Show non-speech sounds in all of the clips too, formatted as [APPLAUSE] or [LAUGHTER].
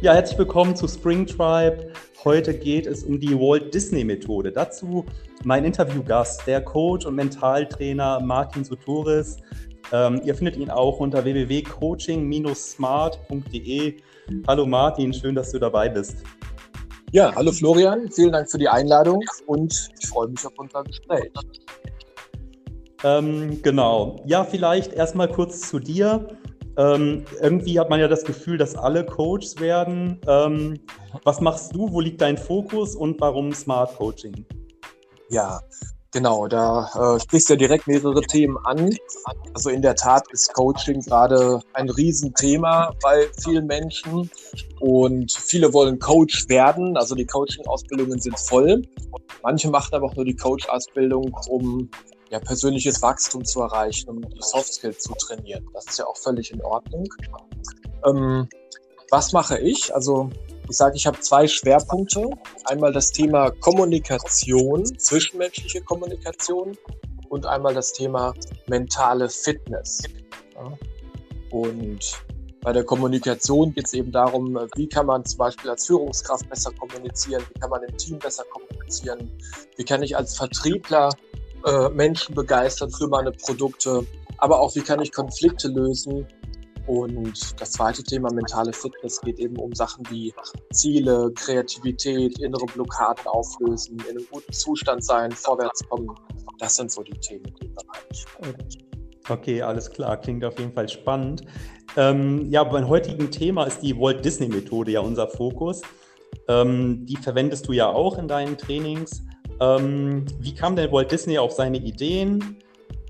Ja, herzlich willkommen zu Spring Tribe. Heute geht es um die Walt Disney Methode. Dazu mein Interviewgast, der Coach und Mentaltrainer Martin Sotoris. Ähm, ihr findet ihn auch unter www.coaching-smart.de. Hallo Martin, schön, dass du dabei bist. Ja, hallo Florian, vielen Dank für die Einladung und ich freue mich auf unser Gespräch. Ähm, genau. Ja, vielleicht erstmal kurz zu dir. Ähm, irgendwie hat man ja das Gefühl, dass alle Coaches werden. Ähm, was machst du? Wo liegt dein Fokus und warum Smart Coaching? Ja, genau. Da äh, sprichst du ja direkt mehrere Themen an. Also in der Tat ist Coaching gerade ein Riesenthema bei vielen Menschen und viele wollen Coach werden. Also die Coaching-Ausbildungen sind voll. Manche machen aber auch nur die Coach-Ausbildung, um ja, persönliches Wachstum zu erreichen, um die Soft Skills zu trainieren. Das ist ja auch völlig in Ordnung. Ähm, was mache ich? Also ich sage, ich habe zwei Schwerpunkte. Einmal das Thema Kommunikation, zwischenmenschliche Kommunikation und einmal das Thema mentale Fitness. Ja. Und bei der Kommunikation geht es eben darum, wie kann man zum Beispiel als Führungskraft besser kommunizieren, wie kann man im Team besser kommunizieren, wie kann ich als Vertriebler äh, Menschen begeistern für meine Produkte, aber auch wie kann ich Konflikte lösen. Und das zweite Thema mentale Fitness geht eben um Sachen wie Ziele, Kreativität, innere Blockaden auflösen, in einem guten Zustand sein, vorwärts kommen. Das sind so die Themen in dem Bereich. Okay, alles klar. Klingt auf jeden Fall spannend. Ähm, ja, beim heutigen Thema ist die Walt Disney Methode ja unser Fokus. Ähm, die verwendest du ja auch in deinen Trainings. Ähm, wie kam denn Walt Disney auf seine Ideen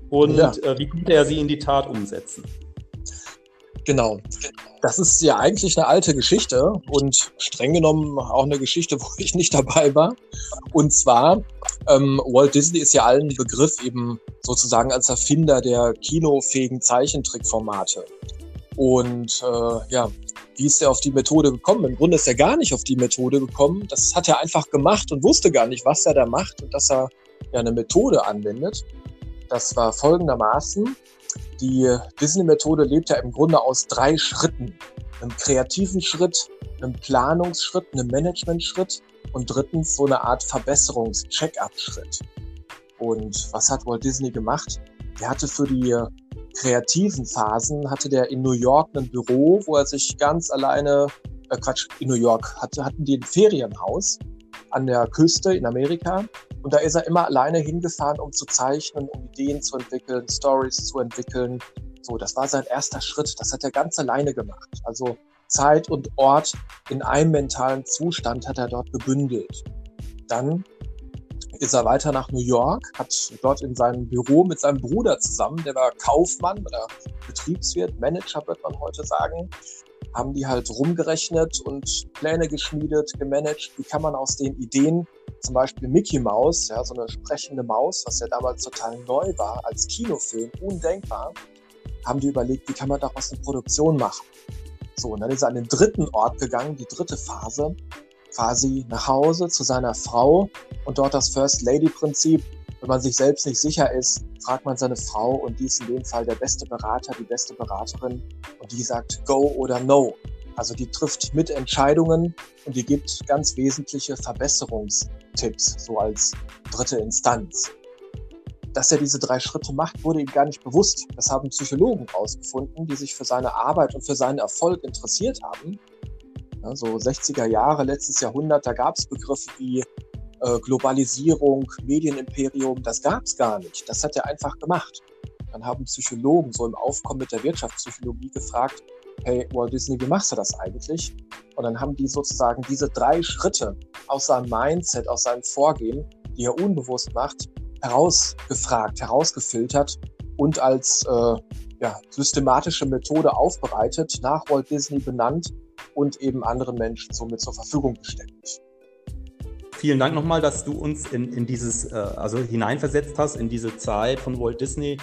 und ja. äh, wie konnte er sie in die Tat umsetzen? Genau. Das ist ja eigentlich eine alte Geschichte und streng genommen auch eine Geschichte, [LAUGHS] wo ich nicht dabei war. Und zwar, ähm, Walt Disney ist ja allen Begriff eben sozusagen als Erfinder der kinofähigen Zeichentrickformate. Und äh, ja, wie ist er auf die Methode gekommen? Im Grunde ist er gar nicht auf die Methode gekommen. Das hat er einfach gemacht und wusste gar nicht, was er da macht und dass er ja eine Methode anwendet. Das war folgendermaßen. Die Disney-Methode lebt ja im Grunde aus drei Schritten. Einem kreativen Schritt, einem Planungsschritt, einem Managementschritt und drittens so eine Art Verbesserungs-Check-up-Schritt. Und was hat Walt Disney gemacht? Der hatte für die kreativen Phasen hatte der in New York ein Büro, wo er sich ganz alleine, äh Quatsch, in New York hatte, hatten die ein Ferienhaus an der Küste in Amerika. Und da ist er immer alleine hingefahren, um zu zeichnen, um Ideen zu entwickeln, Stories zu entwickeln. So, das war sein erster Schritt. Das hat er ganz alleine gemacht. Also Zeit und Ort in einem mentalen Zustand hat er dort gebündelt. Dann ist er weiter nach New York, hat dort in seinem Büro mit seinem Bruder zusammen, der war Kaufmann oder Betriebswirt, Manager wird man heute sagen, haben die halt rumgerechnet und Pläne geschmiedet, gemanagt. Wie kann man aus den Ideen, zum Beispiel Mickey Mouse, ja, so eine sprechende Maus, was ja damals total neu war, als Kinofilm, undenkbar, haben die überlegt, wie kann man daraus eine Produktion machen. So, und dann ist er an den dritten Ort gegangen, die dritte Phase, quasi nach Hause zu seiner Frau und dort das First Lady Prinzip. Wenn man sich selbst nicht sicher ist, fragt man seine Frau und die ist in dem Fall der beste Berater, die beste Beraterin und die sagt Go oder No. Also die trifft mit Entscheidungen und die gibt ganz wesentliche Verbesserungstipps, so als dritte Instanz. Dass er diese drei Schritte macht, wurde ihm gar nicht bewusst. Das haben Psychologen herausgefunden, die sich für seine Arbeit und für seinen Erfolg interessiert haben Ne, so 60er Jahre, letztes Jahrhundert, da gab es Begriffe wie äh, Globalisierung, Medienimperium, das gab es gar nicht. Das hat er einfach gemacht. Dann haben Psychologen so im Aufkommen mit der Wirtschaftspsychologie gefragt, hey, Walt Disney, wie machst du das eigentlich? Und dann haben die sozusagen diese drei Schritte aus seinem Mindset, aus seinem Vorgehen, die er unbewusst macht, herausgefragt, herausgefiltert und als äh, ja, systematische Methode aufbereitet, nach Walt Disney benannt und eben anderen Menschen somit zur Verfügung gestellt. Vielen Dank nochmal, dass du uns in, in dieses, äh, also hineinversetzt hast in diese Zeit von Walt Disney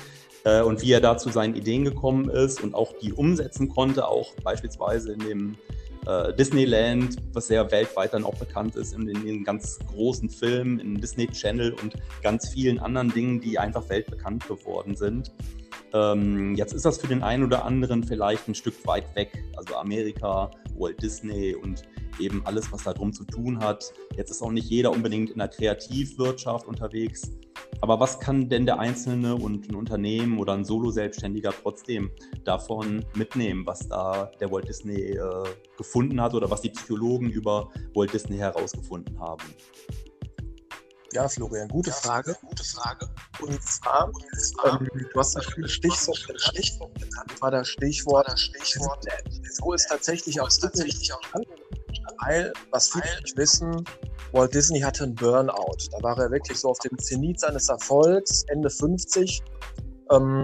äh, und wie er da zu seinen Ideen gekommen ist und auch die umsetzen konnte, auch beispielsweise in dem äh, Disneyland, was ja weltweit dann auch bekannt ist, in, den ganz großen Filmen, in Disney Channel und ganz vielen anderen Dingen, die einfach weltbekannt geworden sind. Ähm, jetzt ist das für den einen oder anderen vielleicht ein Stück weit weg. Also Amerika Walt Disney und eben alles, was da drum zu tun hat. Jetzt ist auch nicht jeder unbedingt in der Kreativwirtschaft unterwegs. Aber was kann denn der Einzelne und ein Unternehmen oder ein Solo-Selbstständiger trotzdem davon mitnehmen, was da der Walt Disney äh, gefunden hat oder was die Psychologen über Walt Disney herausgefunden haben? Ja, Florian, gute Frage. Gute Frage. Und zwar, ähm, du hast ein schönes Stichwort, Stichwort genannt, war das Stichwort, das Stichwort. So ist tatsächlich auch tatsächlich auch weil, was viele nicht wissen, Walt Disney hatte einen Burnout. Da war er wirklich so auf dem Zenit seines Erfolgs, Ende 50, ähm,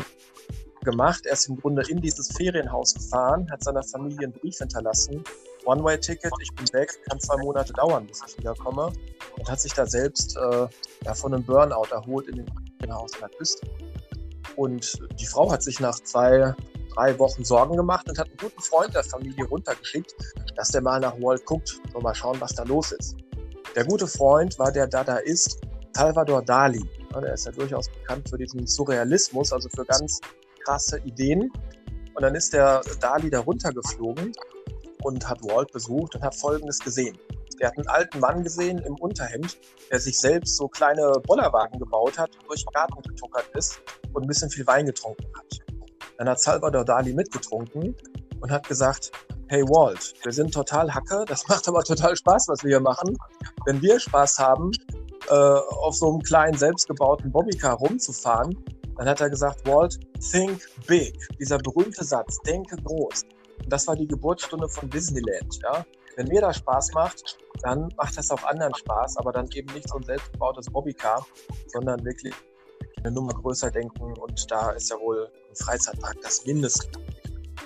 gemacht. Er ist im Grunde in dieses Ferienhaus gefahren, hat seiner Familie einen Brief hinterlassen. One-Way-Ticket, ich bin weg, kann zwei Monate dauern, bis ich wiederkomme. Und hat sich da selbst äh, ja, von einem Burnout erholt in dem An der Küste. Und die Frau hat sich nach zwei, drei Wochen Sorgen gemacht und hat einen guten Freund der Familie runtergeschickt, dass der mal nach Walt guckt und mal schauen, was da los ist. Der gute Freund war der Dadaist Salvador Dali. Der ist ja durchaus bekannt für diesen Surrealismus, also für ganz krasse Ideen. Und dann ist der Dali da runtergeflogen und hat Walt besucht und hat Folgendes gesehen. Er hat einen alten Mann gesehen im Unterhemd, der sich selbst so kleine Bollerwagen gebaut hat, durch den Garten getuckert ist und ein bisschen viel Wein getrunken hat. Dann hat Salvador Dali mitgetrunken und hat gesagt, hey Walt, wir sind total Hacke, das [LAUGHS] macht aber total Spaß, was wir hier machen. Wenn wir Spaß haben, äh, auf so einem kleinen selbstgebauten Bobbycar rumzufahren, dann hat er gesagt, Walt, think big. Dieser berühmte Satz, denke groß. Und das war die Geburtsstunde von Disneyland. Ja? Wenn mir das Spaß macht, dann macht das auch anderen Spaß, aber dann eben nicht so ein selbstgebautes Bobbycar, sondern wirklich eine Nummer größer denken und da ist ja wohl ein Freizeitpark das Mindeste.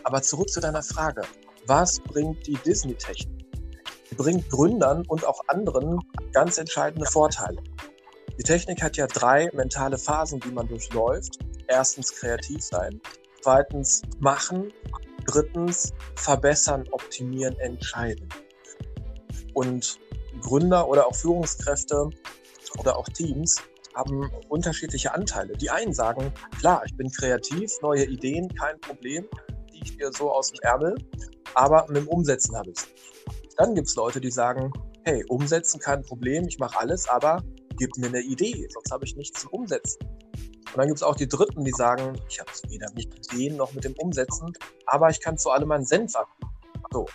Aber zurück zu deiner Frage. Was bringt die Disney-Technik? Die bringt Gründern und auch anderen ganz entscheidende Vorteile. Die Technik hat ja drei mentale Phasen, die man durchläuft. Erstens kreativ sein, zweitens machen, drittens verbessern, optimieren, entscheiden. Und Gründer oder auch Führungskräfte oder auch Teams haben unterschiedliche Anteile. Die einen sagen, klar, ich bin kreativ, neue Ideen, kein Problem, die ich mir so aus dem Ärmel, aber mit dem Umsetzen habe ich es. Dann gibt es Leute, die sagen, hey, umsetzen kein Problem, ich mache alles, aber gib mir eine Idee, sonst habe ich nichts zum Umsetzen. Und dann gibt es auch die Dritten, die sagen, ich habe es weder mit Ideen noch mit dem Umsetzen, aber ich kann zu allem einen Senf abgeben. So.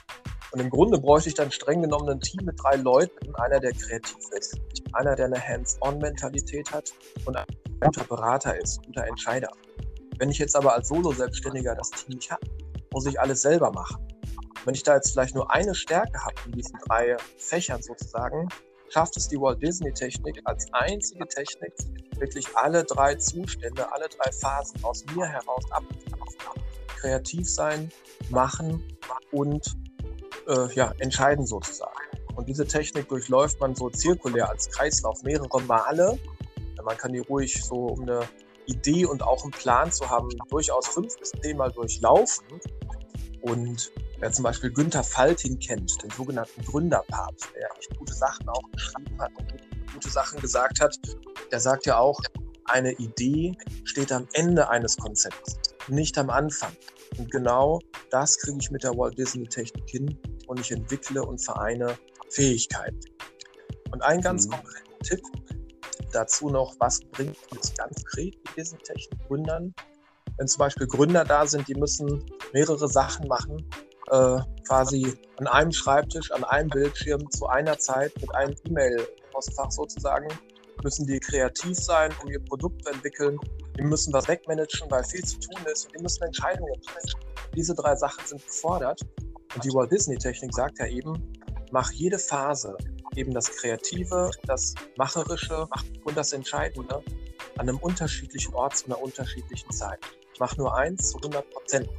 Und im Grunde bräuchte ich dann streng genommen ein Team mit drei Leuten, einer, der kreativ ist, einer, der eine Hands-on-Mentalität hat und ein guter Berater ist, guter Entscheider. Wenn ich jetzt aber als Solo-Selbstständiger das Team nicht habe, muss ich alles selber machen. Wenn ich da jetzt vielleicht nur eine Stärke habe in diesen drei Fächern sozusagen, schafft es die Walt Disney Technik als einzige Technik, wirklich alle drei Zustände, alle drei Phasen aus mir heraus abzurufen. Kreativ sein, machen und äh, ja, entscheiden sozusagen. Und diese Technik durchläuft man so zirkulär als Kreislauf mehrere Male. Man kann die ruhig so, um eine Idee und auch einen Plan zu haben, durchaus fünf bis zehn Mal durchlaufen. Und Wer zum Beispiel Günther Faltin kennt, den sogenannten Gründerpapst, der echt gute Sachen auch geschrieben hat und gute Sachen gesagt hat, der sagt ja auch, eine Idee steht am Ende eines Konzepts, nicht am Anfang. Und genau das kriege ich mit der Walt Disney Technik hin und ich entwickle und vereine Fähigkeiten. Und ein ganz mhm. konkreter Tipp dazu noch, was bringt uns ganz konkret die Disney Technik Gründern? Wenn zum Beispiel Gründer da sind, die müssen mehrere Sachen machen, äh, quasi an einem Schreibtisch, an einem Bildschirm zu einer Zeit mit einem E-Mail-Postfach sozusagen, müssen die kreativ sein, um ihr Produkt zu entwickeln. Die müssen was wegmanagen, weil viel zu tun ist. Und die müssen Entscheidungen treffen. Diese drei Sachen sind gefordert. Und die Walt Disney Technik sagt ja eben, mach jede Phase, eben das Kreative, das Macherische und das Entscheidende an einem unterschiedlichen Ort zu einer unterschiedlichen Zeit. Mach nur eins zu 100 Prozent.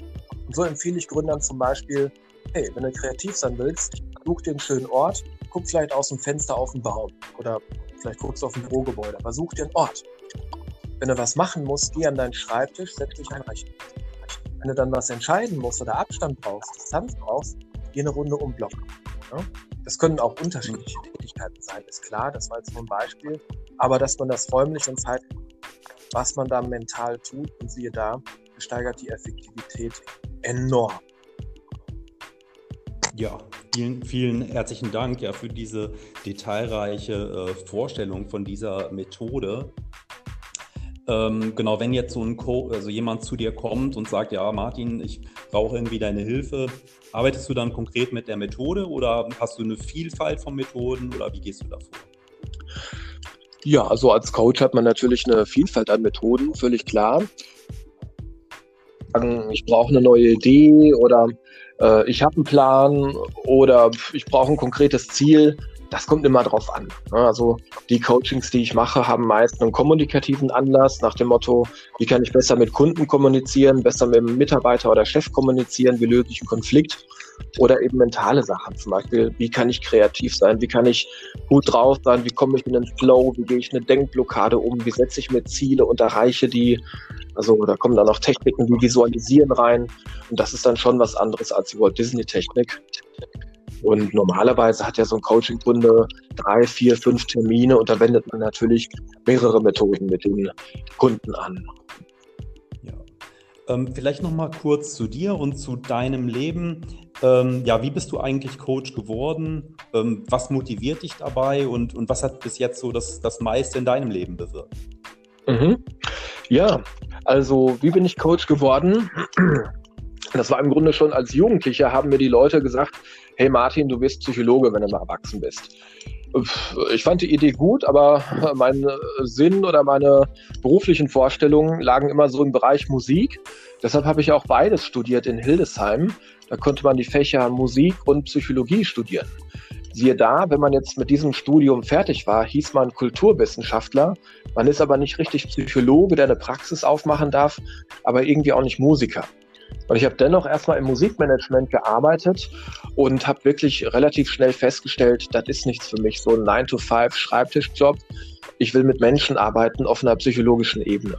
Und so empfehle ich Gründern zum Beispiel, hey, wenn du kreativ sein willst, such dir einen schönen Ort, guck vielleicht aus dem Fenster auf den Baum oder vielleicht guckst du auf ein Bürogebäude, aber such dir einen Ort. Wenn du was machen musst, geh an deinen Schreibtisch, setz dich an Rechner. Wenn du dann was entscheiden musst oder Abstand brauchst, Distanz brauchst, geh eine Runde um Block. Ja? Das können auch unterschiedliche Tätigkeiten sein, ist klar, das war jetzt nur ein Beispiel. Aber dass man das räumlich und zeitlich, was man da mental tut und siehe da, steigert die Effektivität enorm. Ja, vielen, vielen herzlichen Dank ja, für diese detailreiche äh, Vorstellung von dieser Methode. Ähm, genau, wenn jetzt so ein Co also jemand zu dir kommt und sagt, ja, Martin, ich brauche irgendwie deine Hilfe, arbeitest du dann konkret mit der Methode oder hast du eine Vielfalt von Methoden oder wie gehst du da vor? Ja, also als Coach hat man natürlich eine Vielfalt an Methoden, völlig klar. Ich brauche eine neue Idee oder äh, ich habe einen Plan oder ich brauche ein konkretes Ziel. Das kommt immer drauf an. Ne? Also die Coachings, die ich mache, haben meist einen kommunikativen Anlass nach dem Motto, wie kann ich besser mit Kunden kommunizieren, besser mit dem Mitarbeiter oder Chef kommunizieren, wie löse ich einen Konflikt oder eben mentale Sachen, zum Beispiel, wie kann ich kreativ sein, wie kann ich gut drauf sein, wie komme ich in den Flow, wie gehe ich eine Denkblockade um, wie setze ich mir Ziele und erreiche die. Also da kommen dann auch Techniken wie Visualisieren rein und das ist dann schon was anderes als die Walt Disney Technik. Und normalerweise hat ja so ein Coaching-Kunde drei, vier, fünf Termine und da wendet man natürlich mehrere Methoden mit den Kunden an. Ja. Ähm, vielleicht noch mal kurz zu dir und zu deinem Leben. Ähm, ja, wie bist du eigentlich Coach geworden? Ähm, was motiviert dich dabei und, und was hat bis jetzt so das, das meiste in deinem Leben bewirkt? Mhm. Ja, also wie bin ich Coach geworden? Das war im Grunde schon als Jugendlicher, haben mir die Leute gesagt, hey Martin, du wirst Psychologe, wenn du mal erwachsen bist. Ich fand die Idee gut, aber mein Sinn oder meine beruflichen Vorstellungen lagen immer so im Bereich Musik. Deshalb habe ich auch beides studiert in Hildesheim. Da konnte man die Fächer Musik und Psychologie studieren. Siehe da, wenn man jetzt mit diesem Studium fertig war, hieß man Kulturwissenschaftler. Man ist aber nicht richtig Psychologe, der eine Praxis aufmachen darf, aber irgendwie auch nicht Musiker. Und ich habe dennoch erstmal im Musikmanagement gearbeitet und habe wirklich relativ schnell festgestellt, das ist nichts für mich, so ein 9-to-5-Schreibtischjob. Ich will mit Menschen arbeiten auf einer psychologischen Ebene.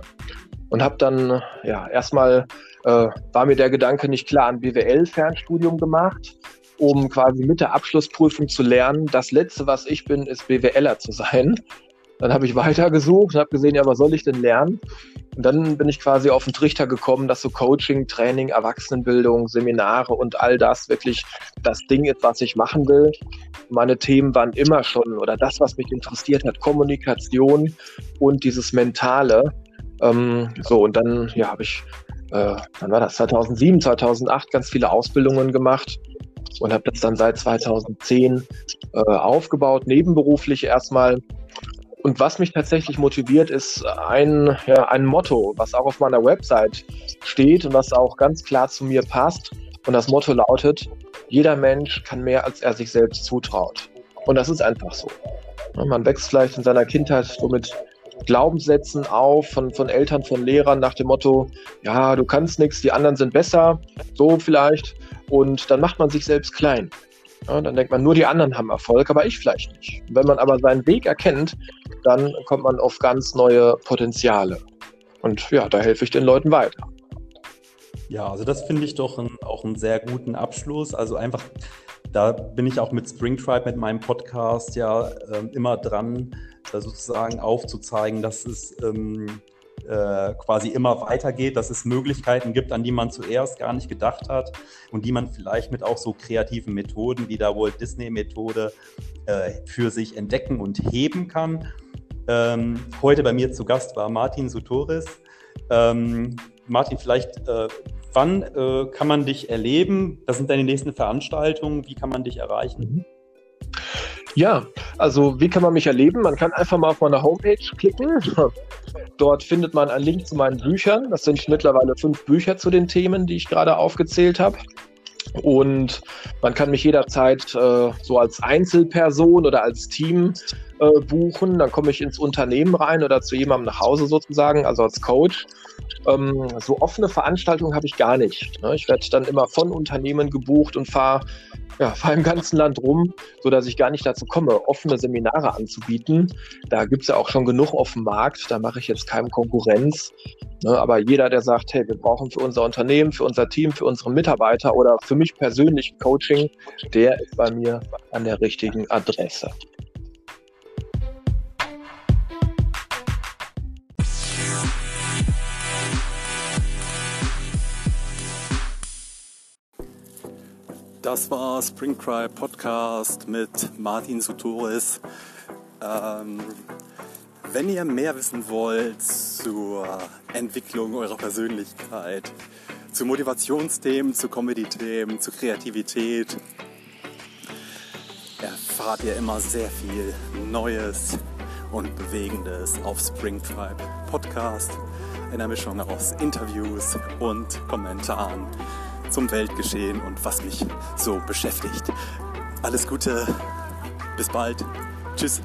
Und habe dann, ja, erstmal äh, war mir der Gedanke nicht klar, ein BWL-Fernstudium gemacht, um quasi mit der Abschlussprüfung zu lernen, das Letzte, was ich bin, ist BWLer zu sein. Dann habe ich weitergesucht und habe gesehen, ja, was soll ich denn lernen? Und dann bin ich quasi auf den Trichter gekommen, dass so Coaching, Training, Erwachsenenbildung, Seminare und all das wirklich das Ding ist, was ich machen will. Meine Themen waren immer schon, oder das, was mich interessiert hat, Kommunikation und dieses Mentale. Ähm, so, und dann, ja, habe ich, äh, wann war das? 2007, 2008 ganz viele Ausbildungen gemacht und habe das dann seit 2010 äh, aufgebaut, nebenberuflich erstmal und was mich tatsächlich motiviert, ist ein, ja, ein Motto, was auch auf meiner Website steht und was auch ganz klar zu mir passt. Und das Motto lautet, jeder Mensch kann mehr, als er sich selbst zutraut. Und das ist einfach so. Man wächst vielleicht in seiner Kindheit so mit Glaubenssätzen auf von, von Eltern, von Lehrern nach dem Motto, ja, du kannst nichts, die anderen sind besser, so vielleicht. Und dann macht man sich selbst klein. Ja, dann denkt man, nur die anderen haben Erfolg, aber ich vielleicht nicht. Wenn man aber seinen Weg erkennt, dann kommt man auf ganz neue Potenziale. Und ja, da helfe ich den Leuten weiter. Ja, also das finde ich doch ein, auch einen sehr guten Abschluss. Also einfach, da bin ich auch mit Springtribe, mit meinem Podcast ja äh, immer dran, da sozusagen aufzuzeigen, dass es ähm, äh, quasi immer weitergeht, dass es Möglichkeiten gibt, an die man zuerst gar nicht gedacht hat und die man vielleicht mit auch so kreativen Methoden wie der Walt Disney Methode äh, für sich entdecken und heben kann. Ähm, heute bei mir zu Gast war Martin Sutoris. Ähm, Martin, vielleicht, äh, wann äh, kann man dich erleben? Was sind deine nächsten Veranstaltungen? Wie kann man dich erreichen? Mhm. Ja, also wie kann man mich erleben? Man kann einfach mal auf meine Homepage klicken. [LAUGHS] Dort findet man einen Link zu meinen Büchern. Das sind mittlerweile fünf Bücher zu den Themen, die ich gerade aufgezählt habe. Und man kann mich jederzeit äh, so als Einzelperson oder als Team äh, buchen. Dann komme ich ins Unternehmen rein oder zu jemandem nach Hause sozusagen, also als Coach. Ähm, so offene Veranstaltungen habe ich gar nicht. Ne? Ich werde dann immer von Unternehmen gebucht und fahre ja, fahr im ganzen Land rum, sodass ich gar nicht dazu komme, offene Seminare anzubieten. Da gibt es ja auch schon genug auf dem Markt, da mache ich jetzt keinem Konkurrenz. Ne, aber jeder, der sagt, hey, wir brauchen für unser Unternehmen, für unser Team, für unsere Mitarbeiter oder für mich persönlich Coaching, der ist bei mir an der richtigen Adresse. Das war Spring Cry Podcast mit Martin Sutoris. Ähm, wenn ihr mehr wissen wollt zur Entwicklung eurer Persönlichkeit, zu Motivationsthemen, zu Comedy-Themen, zu Kreativität, erfahrt ihr immer sehr viel Neues und Bewegendes auf Spring Tribe Podcast. Einer Mischung aus Interviews und Kommentaren zum Weltgeschehen und was mich so beschäftigt. Alles Gute, bis bald, tschüss.